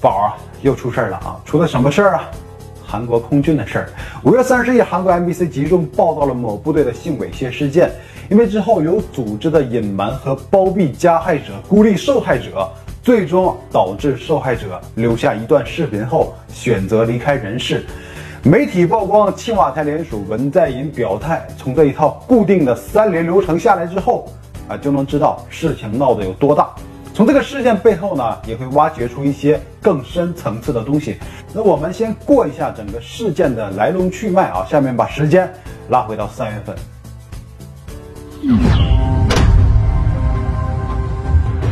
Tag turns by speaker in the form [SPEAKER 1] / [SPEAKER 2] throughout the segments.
[SPEAKER 1] 宝啊，又出事儿了啊！出了什么事儿啊？韩国空军的事儿。五月三十日，韩国 MBC 集中报道了某部队的性猥亵事件，因为之后有组织的隐瞒和包庇加害者，孤立受害者，最终导致受害者留下一段视频后选择离开人世。媒体曝光青瓦台联署文在寅表态，从这一套固定的三连流程下来之后，啊，就能知道事情闹得有多大。从这个事件背后呢，也会挖掘出一些更深层次的东西。那我们先过一下整个事件的来龙去脉啊，下面把时间拉回到三月份。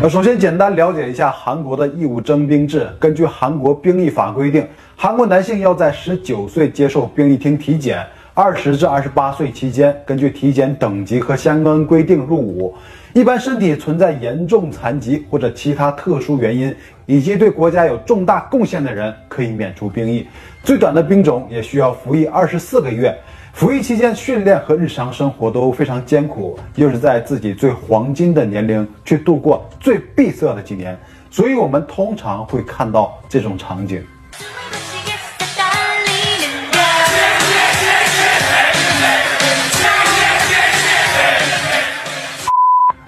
[SPEAKER 1] 那首先简单了解一下韩国的义务征兵制。根据韩国兵役法规定，韩国男性要在十九岁接受兵役厅体检，二十至二十八岁期间，根据体检等级和相关规定入伍。一般身体存在严重残疾或者其他特殊原因，以及对国家有重大贡献的人，可以免除兵役。最短的兵种也需要服役二十四个月。服役期间训练和日常生活都非常艰苦，又是在自己最黄金的年龄去度过最闭塞的几年，所以我们通常会看到这种场景。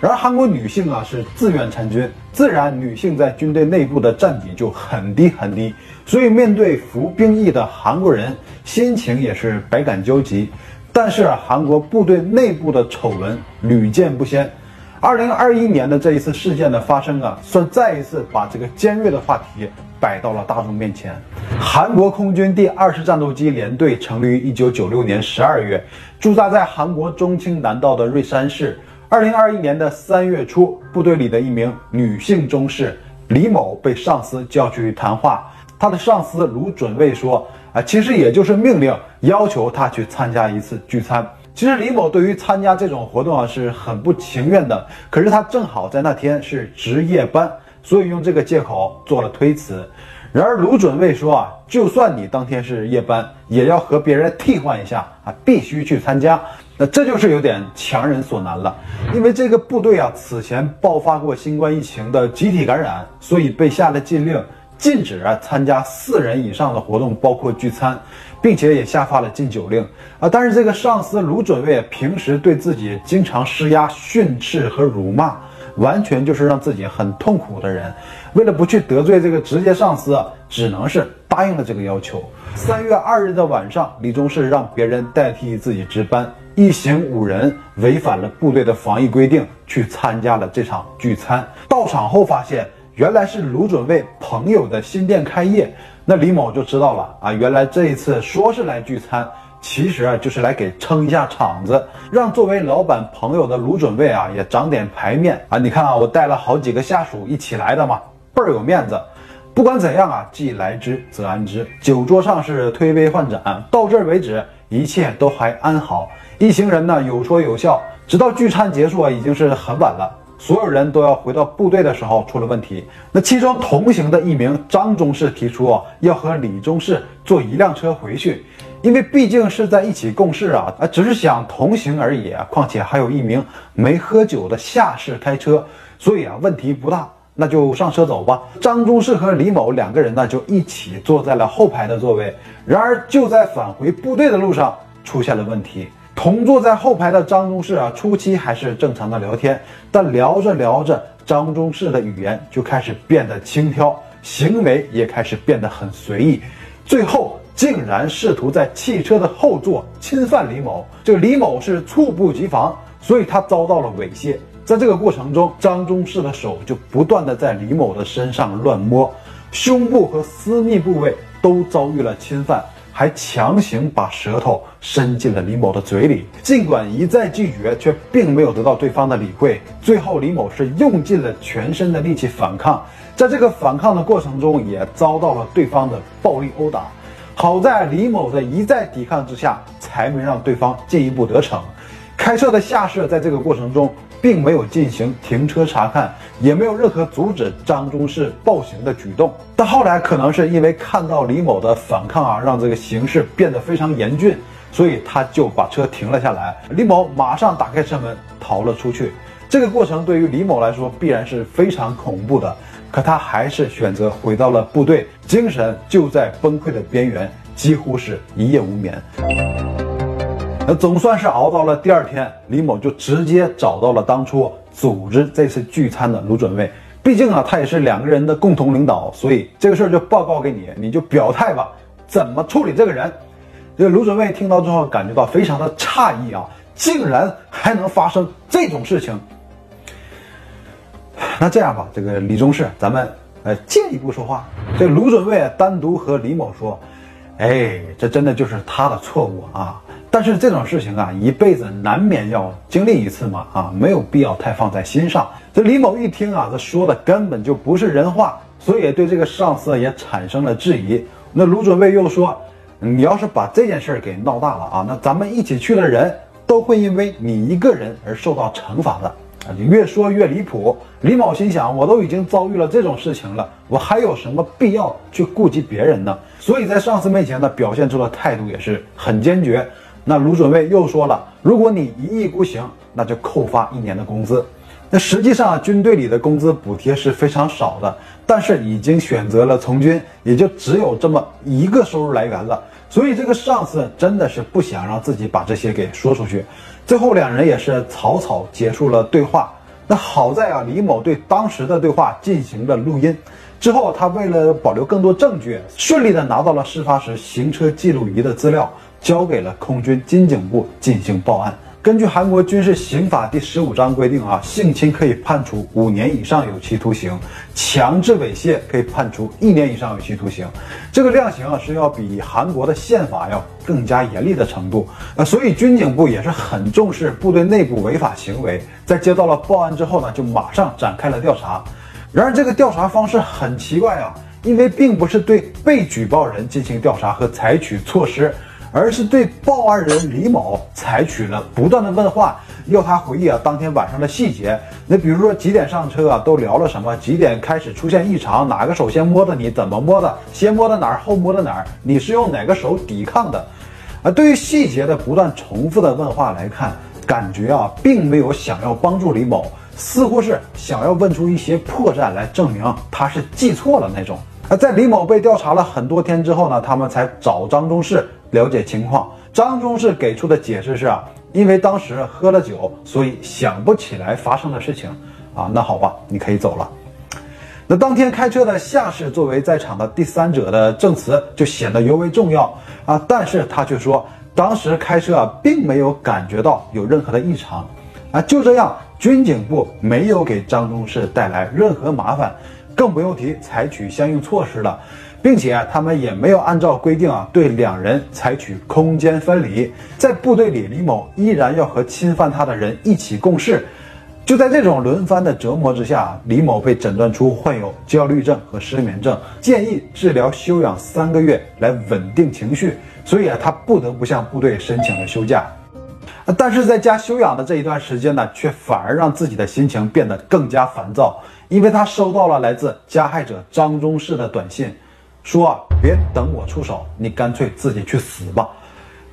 [SPEAKER 1] 而，韩国女性啊是自愿参军，自然女性在军队内部的占比就很低很低，所以面对服兵役的韩国人，心情也是百感交集。但是，韩国部队内部的丑闻屡见不鲜。二零二一年的这一次事件的发生啊，算再一次把这个尖锐的话题摆到了大众面前。韩国空军第二十战斗机联队成立于一九九六年十二月，驻扎在韩国中青南道的瑞山市。二零二一年的三月初，部队里的一名女性中士李某被上司叫去谈话。她的上司卢准尉说：“啊，其实也就是命令，要求她去参加一次聚餐。其实李某对于参加这种活动啊是很不情愿的。可是他正好在那天是值夜班，所以用这个借口做了推辞。然而卢准尉说啊，就算你当天是夜班，也要和别人替换一下啊，必须去参加。”那这就是有点强人所难了，因为这个部队啊，此前爆发过新冠疫情的集体感染，所以被下了禁令，禁止啊参加四人以上的活动，包括聚餐，并且也下发了禁酒令啊。但是这个上司卢准尉平时对自己经常施压、训斥和辱骂，完全就是让自己很痛苦的人。为了不去得罪这个直接上司，只能是答应了这个要求。三月二日的晚上，李中士让别人代替自己值班。一行五人违反了部队的防疫规定，去参加了这场聚餐。到场后发现，原来是卢准尉朋友的新店开业。那李某就知道了啊，原来这一次说是来聚餐，其实啊就是来给撑一下场子，让作为老板朋友的卢准尉啊也长点牌面啊。你看啊，我带了好几个下属一起来的嘛，倍儿有面子。不管怎样啊，既来之则安之。酒桌上是推杯换盏，到这儿为止，一切都还安好。一行人呢有说有笑，直到聚餐结束啊，已经是很晚了。所有人都要回到部队的时候，出了问题。那其中同行的一名张中士提出啊，要和李中士坐一辆车回去，因为毕竟是在一起共事啊，啊，只是想同行而已。况且还有一名没喝酒的下士开车，所以啊，问题不大。那就上车走吧。张中士和李某两个人呢，就一起坐在了后排的座位。然而就在返回部队的路上，出现了问题。同坐在后排的张中士啊，初期还是正常的聊天，但聊着聊着，张中士的语言就开始变得轻佻，行为也开始变得很随意，最后竟然试图在汽车的后座侵犯李某。这个李某是猝不及防，所以他遭到了猥亵。在这个过程中，张中士的手就不断的在李某的身上乱摸，胸部和私密部位都遭遇了侵犯。还强行把舌头伸进了李某的嘴里，尽管一再拒绝，却并没有得到对方的理会。最后，李某是用尽了全身的力气反抗，在这个反抗的过程中，也遭到了对方的暴力殴打。好在李某的一再抵抗之下，才没让对方进一步得逞。开车的下士在这个过程中。并没有进行停车查看，也没有任何阻止张中士暴行的举动。但后来可能是因为看到李某的反抗啊，让这个形势变得非常严峻，所以他就把车停了下来。李某马上打开车门逃了出去。这个过程对于李某来说必然是非常恐怖的。可他还是选择回到了部队，精神就在崩溃的边缘，几乎是一夜无眠。那总算是熬到了第二天，李某就直接找到了当初组织这次聚餐的卢准尉。毕竟啊，他也是两个人的共同领导，所以这个事儿就报告给你，你就表态吧，怎么处理这个人？这个卢准尉听到之后，感觉到非常的诧异啊，竟然还能发生这种事情。那这样吧，这个李宗士，咱们呃进一步说话。这卢准尉单独和李某说：“哎，这真的就是他的错误啊。”但是这种事情啊，一辈子难免要经历一次嘛，啊，没有必要太放在心上。这李某一听啊，这说的根本就不是人话，所以对这个上司也产生了质疑。那卢准尉又说：“你要是把这件事给闹大了啊，那咱们一起去的人都会因为你一个人而受到惩罚的啊！”你越说越离谱。李某心想：我都已经遭遇了这种事情了，我还有什么必要去顾及别人呢？所以在上司面前呢，表现出的态度也是很坚决。那卢准尉又说了，如果你一意孤行，那就扣发一年的工资。那实际上军队里的工资补贴是非常少的，但是已经选择了从军，也就只有这么一个收入来源了。所以这个上司真的是不想让自己把这些给说出去。最后两人也是草草结束了对话。那好在啊，李某对当时的对话进行了录音，之后他为了保留更多证据，顺利的拿到了事发时行车记录仪的资料。交给了空军军警部进行报案。根据韩国军事刑法第十五章规定啊，性侵可以判处五年以上有期徒刑，强制猥亵可以判处一年以上有期徒刑。这个量刑啊是要比韩国的宪法要更加严厉的程度。呃，所以军警部也是很重视部队内部违法行为，在接到了报案之后呢，就马上展开了调查。然而这个调查方式很奇怪啊，因为并不是对被举报人进行调查和采取措施。而是对报案人李某采取了不断的问话，要他回忆啊当天晚上的细节。那比如说几点上车啊，都聊了什么？几点开始出现异常？哪个手先摸的？你怎么摸的？先摸的哪儿？后摸的哪儿？你是用哪个手抵抗的？啊，对于细节的不断重复的问话来看，感觉啊并没有想要帮助李某，似乎是想要问出一些破绽来证明他是记错了那种。而在李某被调查了很多天之后呢，他们才找张中士。了解情况，张中士给出的解释是啊，因为当时喝了酒，所以想不起来发生的事情啊。那好吧，你可以走了。那当天开车的夏氏作为在场的第三者的证词就显得尤为重要啊。但是他却说，当时开车啊，并没有感觉到有任何的异常啊。就这样，军警部没有给张中士带来任何麻烦，更不用提采取相应措施了。并且啊他们也没有按照规定啊，对两人采取空间分离。在部队里，李某依然要和侵犯他的人一起共事。就在这种轮番的折磨之下，李某被诊断出患有焦虑症和失眠症，建议治疗休养三个月来稳定情绪。所以啊，他不得不向部队申请了休假。但是在家休养的这一段时间呢，却反而让自己的心情变得更加烦躁，因为他收到了来自加害者张忠士的短信。说啊，别等我出手，你干脆自己去死吧！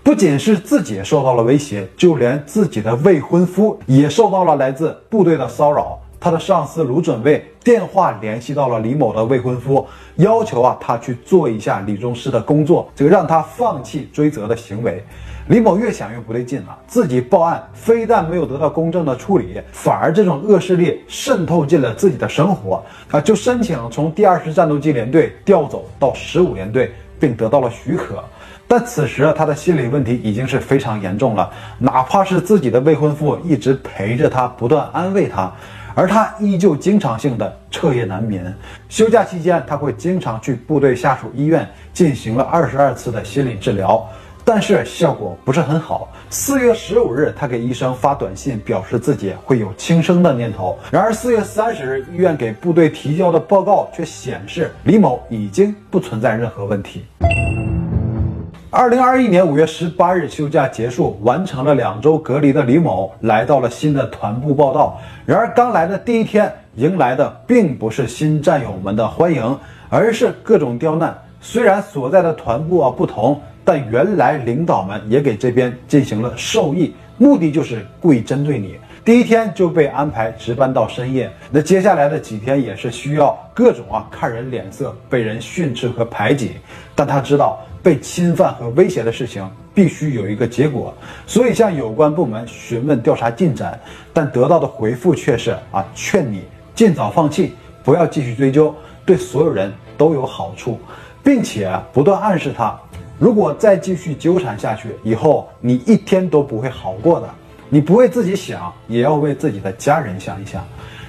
[SPEAKER 1] 不仅是自己受到了威胁，就连自己的未婚夫也受到了来自部队的骚扰。他的上司卢准尉电话联系到了李某的未婚夫，要求啊他去做一下李忠士的工作，这个让他放弃追责的行为。李某越想越不对劲了，自己报案非但没有得到公正的处理，反而这种恶势力渗透进了自己的生活啊！就申请从第二十战斗机联队调走到十五联队，并得到了许可。但此时他的心理问题已经是非常严重了，哪怕是自己的未婚夫一直陪着他，不断安慰他，而他依旧经常性的彻夜难眠。休假期间，他会经常去部队下属医院进行了二十二次的心理治疗。但是效果不是很好。四月十五日，他给医生发短信，表示自己会有轻生的念头。然而四月三十日，医院给部队提交的报告却显示李某已经不存在任何问题。二零二一年五月十八日，休假结束，完成了两周隔离的李某来到了新的团部报道。然而刚来的第一天，迎来的并不是新战友们的欢迎，而是各种刁难。虽然所在的团部啊不同。但原来领导们也给这边进行了授意，目的就是故意针对你。第一天就被安排值班到深夜。那接下来的几天也是需要各种啊看人脸色，被人训斥和排挤。但他知道被侵犯和威胁的事情必须有一个结果，所以向有关部门询问调查进展，但得到的回复却是啊劝你尽早放弃，不要继续追究，对所有人都有好处，并且不断暗示他。如果再继续纠缠下去，以后你一天都不会好过的。你不为自己想，也要为自己的家人想一想。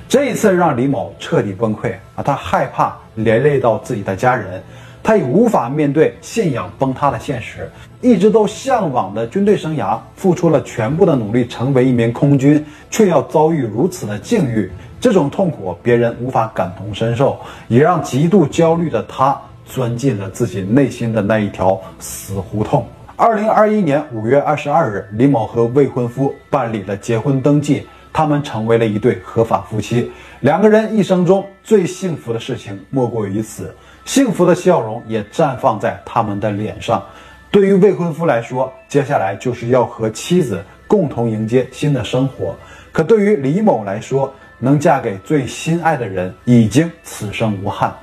[SPEAKER 1] 这一次让李某彻底崩溃啊！他害怕连累到自己的家人，他也无法面对信仰崩塌的现实。一直都向往的军队生涯，付出了全部的努力成为一名空军，却要遭遇如此的境遇，这种痛苦别人无法感同身受，也让极度焦虑的他。钻进了自己内心的那一条死胡同。二零二一年五月二十二日，李某和未婚夫办理了结婚登记，他们成为了一对合法夫妻。两个人一生中最幸福的事情莫过于此，幸福的笑容也绽放在他们的脸上。对于未婚夫来说，接下来就是要和妻子共同迎接新的生活；可对于李某来说，能嫁给最心爱的人，已经此生无憾。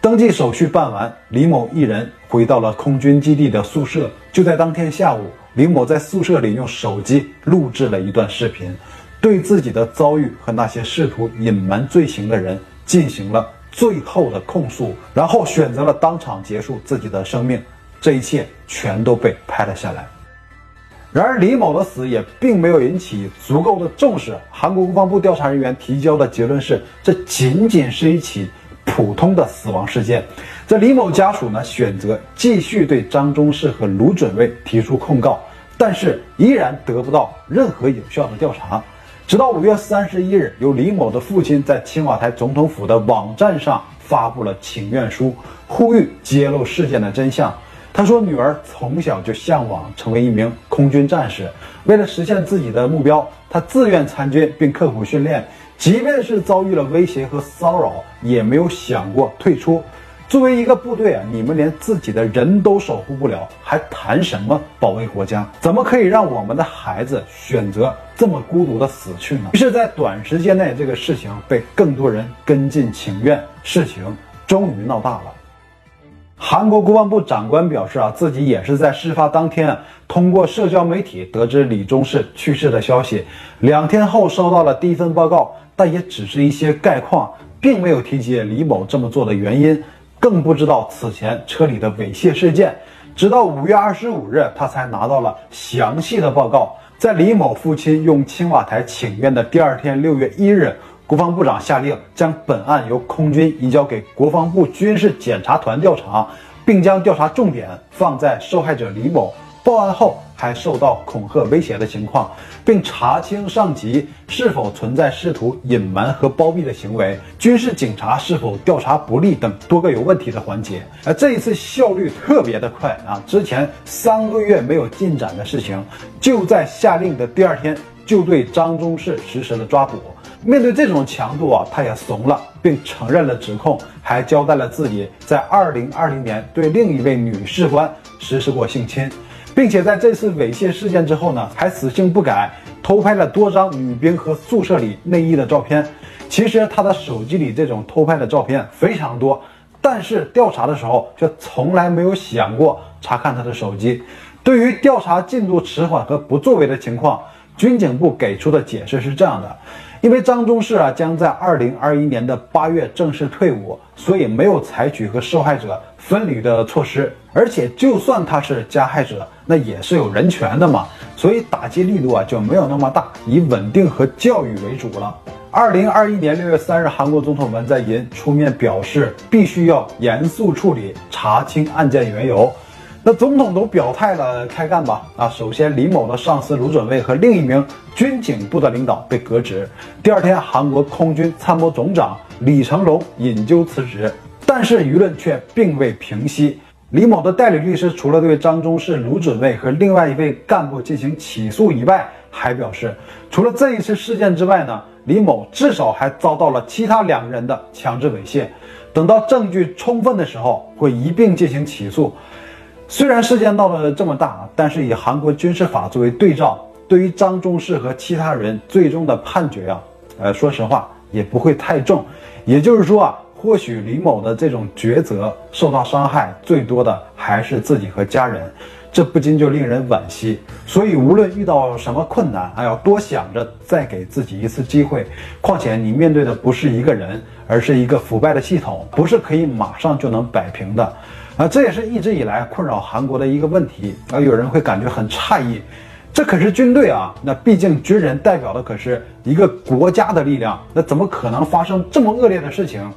[SPEAKER 1] 登记手续办完，李某一人回到了空军基地的宿舍。就在当天下午，李某在宿舍里用手机录制了一段视频，对自己的遭遇和那些试图隐瞒罪行的人进行了最后的控诉，然后选择了当场结束自己的生命。这一切全都被拍了下来。然而，李某的死也并没有引起足够的重视。韩国国防部调查人员提交的结论是，这仅仅是一起。普通的死亡事件，这李某家属呢选择继续对张中士和卢准尉提出控告，但是依然得不到任何有效的调查。直到五月三十一日，由李某的父亲在青瓦台总统府的网站上发布了请愿书，呼吁揭露事件的真相。他说，女儿从小就向往成为一名空军战士，为了实现自己的目标，他自愿参军并刻苦训练。即便是遭遇了威胁和骚扰，也没有想过退出。作为一个部队啊，你们连自己的人都守护不了，还谈什么保卫国家？怎么可以让我们的孩子选择这么孤独的死去呢？于是，在短时间内，这个事情被更多人跟进请愿，事情终于闹大了。韩国国防部长官表示啊，自己也是在事发当天啊通过社交媒体得知李中士去世的消息，两天后收到了第一份报告。但也只是一些概况，并没有提及李某这么做的原因，更不知道此前车里的猥亵事件。直到五月二十五日，他才拿到了详细的报告。在李某父亲用青瓦台请愿的第二天，六月一日，国防部长下令将本案由空军移交给国防部军事检查团调查，并将调查重点放在受害者李某。报案后还受到恐吓威胁的情况，并查清上级是否存在试图隐瞒和包庇的行为，军事警察是否调查不力等多个有问题的环节。而这一次效率特别的快啊！之前三个月没有进展的事情，就在下令的第二天就对张中士实施了抓捕。面对这种强度啊，他也怂了，并承认了指控，还交代了自己在二零二零年对另一位女士官实施过性侵。并且在这次猥亵事件之后呢，还死性不改，偷拍了多张女兵和宿舍里内衣的照片。其实他的手机里这种偷拍的照片非常多，但是调查的时候却从来没有想过查看他的手机。对于调查进度迟缓和不作为的情况，军警部给出的解释是这样的。因为张中士啊将在二零二一年的八月正式退伍，所以没有采取和受害者分离的措施。而且，就算他是加害者，那也是有人权的嘛，所以打击力度啊就没有那么大，以稳定和教育为主了。二零二一年六月三日，韩国总统文在寅出面表示，必须要严肃处理，查清案件缘由。那总统都表态了，开干吧！啊，首先李某的上司卢准尉和另一名军警部的领导被革职。第二天，韩国空军参谋总长李成龙引咎辞职。但是舆论却并未平息。李某的代理律师除了对张中士、卢准尉和另外一位干部进行起诉以外，还表示，除了这一次事件之外呢，李某至少还遭到了其他两人的强制猥亵。等到证据充分的时候，会一并进行起诉。虽然事件闹得这么大，但是以韩国军事法作为对照，对于张中士和其他人最终的判决啊，呃，说实话也不会太重。也就是说啊，或许李某的这种抉择受到伤害最多的还是自己和家人，这不禁就令人惋惜。所以无论遇到什么困难，还要多想着再给自己一次机会。况且你面对的不是一个人，而是一个腐败的系统，不是可以马上就能摆平的。啊，这也是一直以来困扰韩国的一个问题。啊，有人会感觉很诧异，这可是军队啊，那毕竟军人代表的可是一个国家的力量，那怎么可能发生这么恶劣的事情？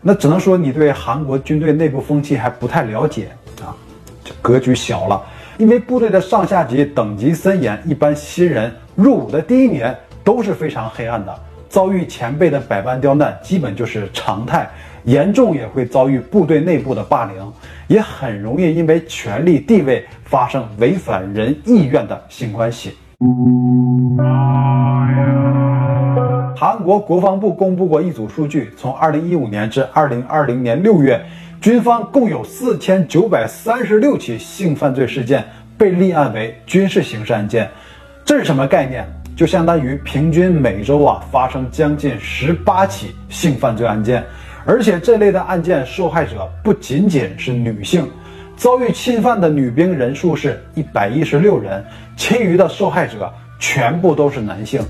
[SPEAKER 1] 那只能说你对韩国军队内部风气还不太了解啊，这格局小了。因为部队的上下级等级森严，一般新人入伍的第一年都是非常黑暗的，遭遇前辈的百般刁难，基本就是常态。严重也会遭遇部队内部的霸凌，也很容易因为权力地位发生违反人意愿的性关系。韩国国防部公布过一组数据，从二零一五年至二零二零年六月，军方共有四千九百三十六起性犯罪事件被立案为军事刑事案件。这是什么概念？就相当于平均每周啊发生将近十八起性犯罪案件。而且这类的案件受害者不仅仅是女性，遭遇侵犯的女兵人数是一百一十六人，其余的受害者全部都是男性。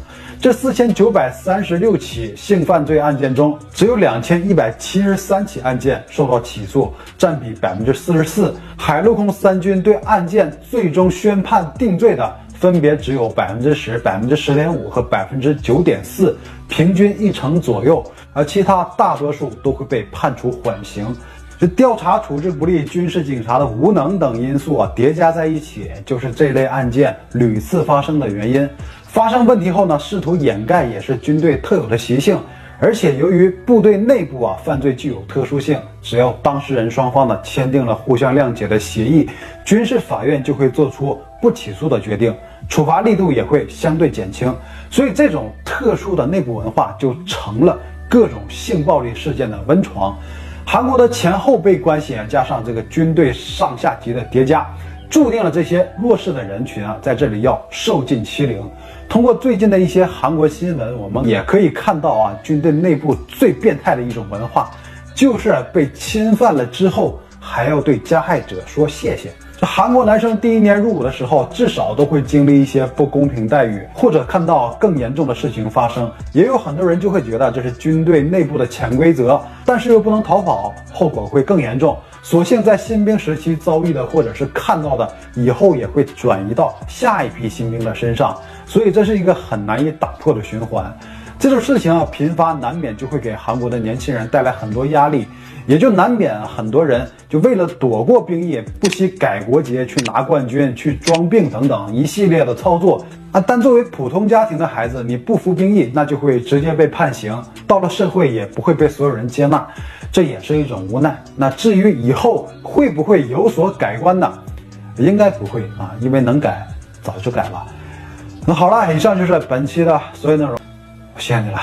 [SPEAKER 1] 这四千九百三十六起性犯罪案件中，只有两千一百七十三起案件受到起诉，占比百分之四十四。海陆空三军对案件最终宣判定罪的，分别只有百分之十、百分之十点五和百分之九点四，平均一成左右。而其他大多数都会被判处缓刑。这调查处置不力、军事警察的无能等因素啊叠加在一起，就是这类案件屡次发生的原因。发生问题后呢，试图掩盖也是军队特有的习性。而且由于部队内部啊犯罪具有特殊性，只要当事人双方呢签订了互相谅解的协议，军事法院就会做出不起诉的决定，处罚力度也会相对减轻。所以这种特殊的内部文化就成了。各种性暴力事件的温床，韩国的前后辈关系啊，加上这个军队上下级的叠加，注定了这些弱势的人群啊，在这里要受尽欺凌。通过最近的一些韩国新闻，我们也可以看到啊，军队内部最变态的一种文化，就是被侵犯了之后，还要对加害者说谢谢。这韩国男生第一年入伍的时候，至少都会经历一些不公平待遇，或者看到更严重的事情发生。也有很多人就会觉得这是军队内部的潜规则，但是又不能逃跑，后果会更严重。所幸在新兵时期遭遇的，或者是看到的，以后也会转移到下一批新兵的身上。所以这是一个很难以打破的循环。这种事情啊频发，难免就会给韩国的年轻人带来很多压力。也就难免很多人就为了躲过兵役，不惜改国籍去拿冠军、去装病等等一系列的操作啊。但作为普通家庭的孩子，你不服兵役，那就会直接被判刑，到了社会也不会被所有人接纳，这也是一种无奈。那至于以后会不会有所改观呢？应该不会啊，因为能改早就改了。那好了，以上就是本期的所有内容，谢谢你了。